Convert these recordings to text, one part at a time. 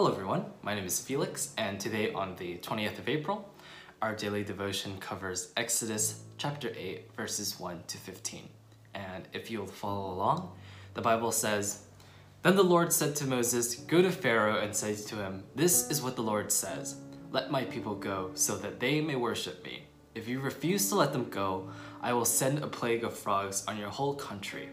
Hello everyone, my name is Felix and today on the 20th of April, our daily devotion covers Exodus chapter 8 verses 1 to 15. And if you'll follow along, the Bible says, Then the Lord said to Moses, Go to Pharaoh and say to him, This is what the Lord says, Let my people go so that they may worship me. If you refuse to let them go, I will send a plague of frogs on your whole country.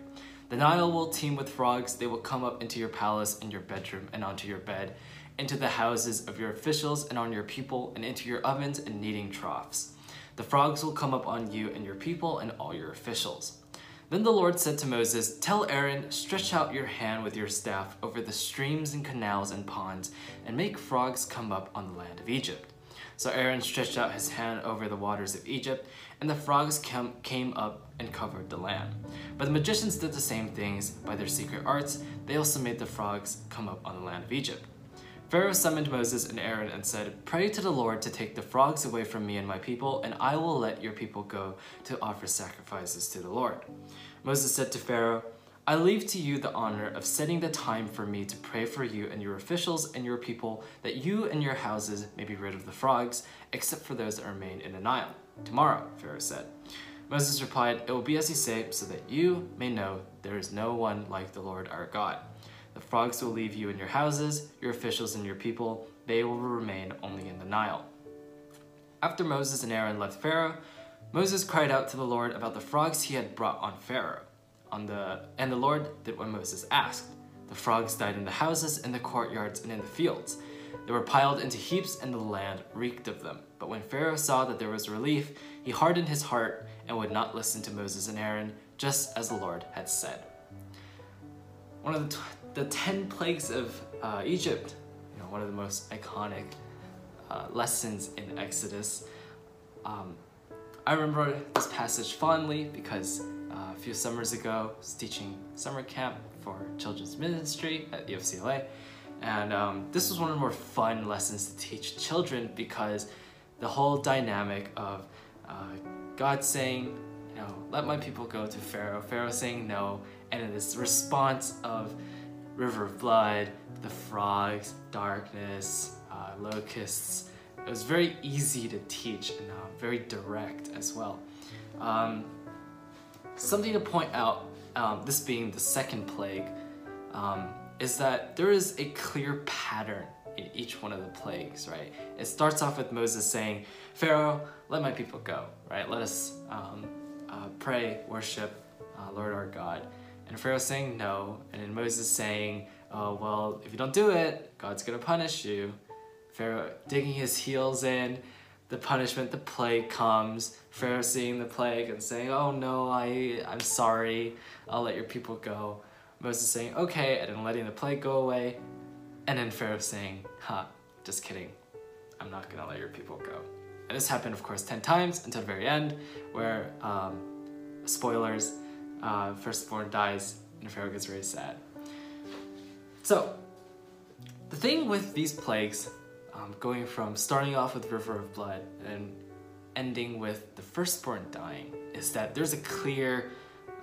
The Nile will teem with frogs. They will come up into your palace and your bedroom and onto your bed, into the houses of your officials and on your people, and into your ovens and kneading troughs. The frogs will come up on you and your people and all your officials. Then the Lord said to Moses, Tell Aaron, stretch out your hand with your staff over the streams and canals and ponds, and make frogs come up on the land of Egypt. So Aaron stretched out his hand over the waters of Egypt, and the frogs came up and covered the land. But the magicians did the same things by their secret arts. They also made the frogs come up on the land of Egypt. Pharaoh summoned Moses and Aaron and said, Pray to the Lord to take the frogs away from me and my people, and I will let your people go to offer sacrifices to the Lord. Moses said to Pharaoh, I leave to you the honor of setting the time for me to pray for you and your officials and your people, that you and your houses may be rid of the frogs, except for those that remain in the Nile. Tomorrow, Pharaoh said. Moses replied, It will be as you say, so that you may know there is no one like the Lord our God. The frogs will leave you in your houses, your officials and your people. They will remain only in the Nile. After Moses and Aaron left Pharaoh, Moses cried out to the Lord about the frogs he had brought on Pharaoh on the and the Lord did what Moses asked. The frogs died in the houses, in the courtyards, and in the fields. They were piled into heaps, and the land reeked of them. But when Pharaoh saw that there was relief, he hardened his heart and would not listen to Moses and Aaron, just as the Lord had said. One of the, the ten plagues of uh, Egypt, you know, one of the most iconic uh, lessons in Exodus. Um, I remember this passage fondly because uh, a few summers ago, I was teaching summer camp for children's ministry at UFCLA. And um, this was one of the more fun lessons to teach children because the whole dynamic of uh, God saying, you know, let my people go to Pharaoh, Pharaoh saying no, and in this response of river of blood, the frogs, darkness, uh, locusts, it was very easy to teach and uh, very direct as well. Um, Something to point out, um, this being the second plague, um, is that there is a clear pattern in each one of the plagues, right? It starts off with Moses saying, Pharaoh, let my people go, right? Let us um, uh, pray, worship uh, Lord our God. And Pharaoh saying no, and then Moses saying, oh, well, if you don't do it, God's gonna punish you. Pharaoh digging his heels in, the punishment, the plague comes, Pharaoh seeing the plague and saying, oh no, I, I'm sorry, I'll let your people go. Moses saying, okay, and then letting the plague go away. And then Pharaoh saying, huh, just kidding, I'm not gonna let your people go. And this happened, of course, 10 times until the very end, where, um, spoilers, uh, firstborn dies and Pharaoh gets very sad. So, the thing with these plagues um, going from starting off with River of Blood and ending with the firstborn dying is that there's a clear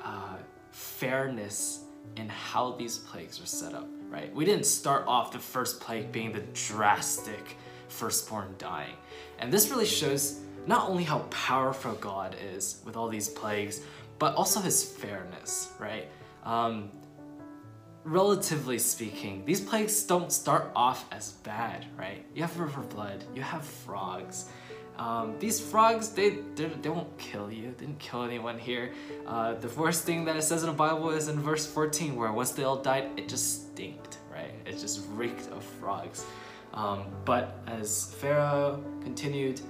uh, fairness in how these plagues are set up, right? We didn't start off the first plague being the drastic firstborn dying. And this really shows not only how powerful God is with all these plagues, but also his fairness, right? Um, relatively speaking, these plagues don't start off as bad, right? You have river blood, you have frogs. Um, these frogs, they, they, won't kill you. They didn't kill anyone here. Uh, the worst thing that it says in the Bible is in verse 14, where once they all died, it just stinked, right? It just reeked of frogs. Um, but as Pharaoh continued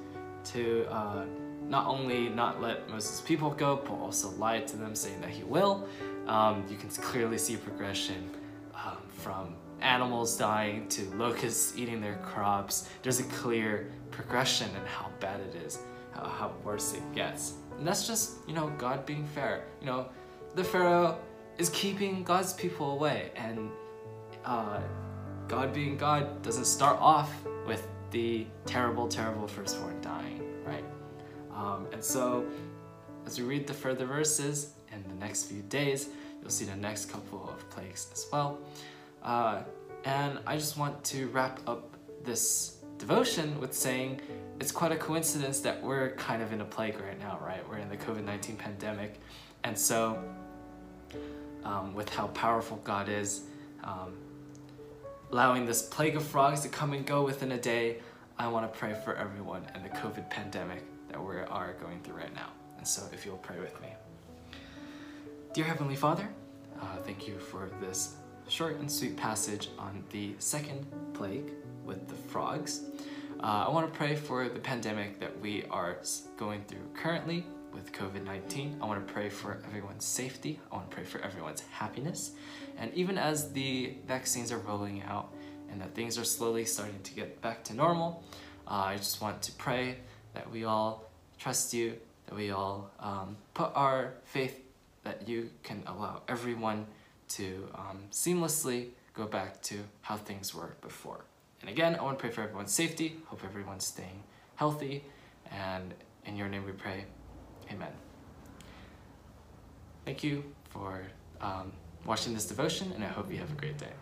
to uh, not only not let Moses' people go, but also lie to them saying that he will, um, you can clearly see progression um, from animals dying to locusts eating their crops. There's a clear progression in how bad it is, how, how worse it gets. And that's just, you know, God being fair. You know, the Pharaoh is keeping God's people away and uh, God being God doesn't start off with the terrible, terrible firstborn dying, right? Um, and so as we read the further verses, in the next few days. You'll see the next couple of plagues as well. Uh, And I just want to wrap up this devotion with saying it's quite a coincidence that we're kind of in a plague right now, right? We're in the COVID 19 pandemic. And so, um, with how powerful God is, um, allowing this plague of frogs to come and go within a day, I want to pray for everyone in the COVID pandemic that we are going through right now. And so, if you'll pray with me. Dear Heavenly Father, uh, thank you for this short and sweet passage on the second plague with the frogs. Uh, I want to pray for the pandemic that we are going through currently with COVID 19. I want to pray for everyone's safety. I want to pray for everyone's happiness. And even as the vaccines are rolling out and that things are slowly starting to get back to normal, uh, I just want to pray that we all trust you, that we all um, put our faith that you can allow everyone to um, seamlessly go back to how things were before. And again, I want to pray for everyone's safety. Hope everyone's staying healthy. And in your name we pray. Amen. Thank you for um, watching this devotion, and I hope you have a great day.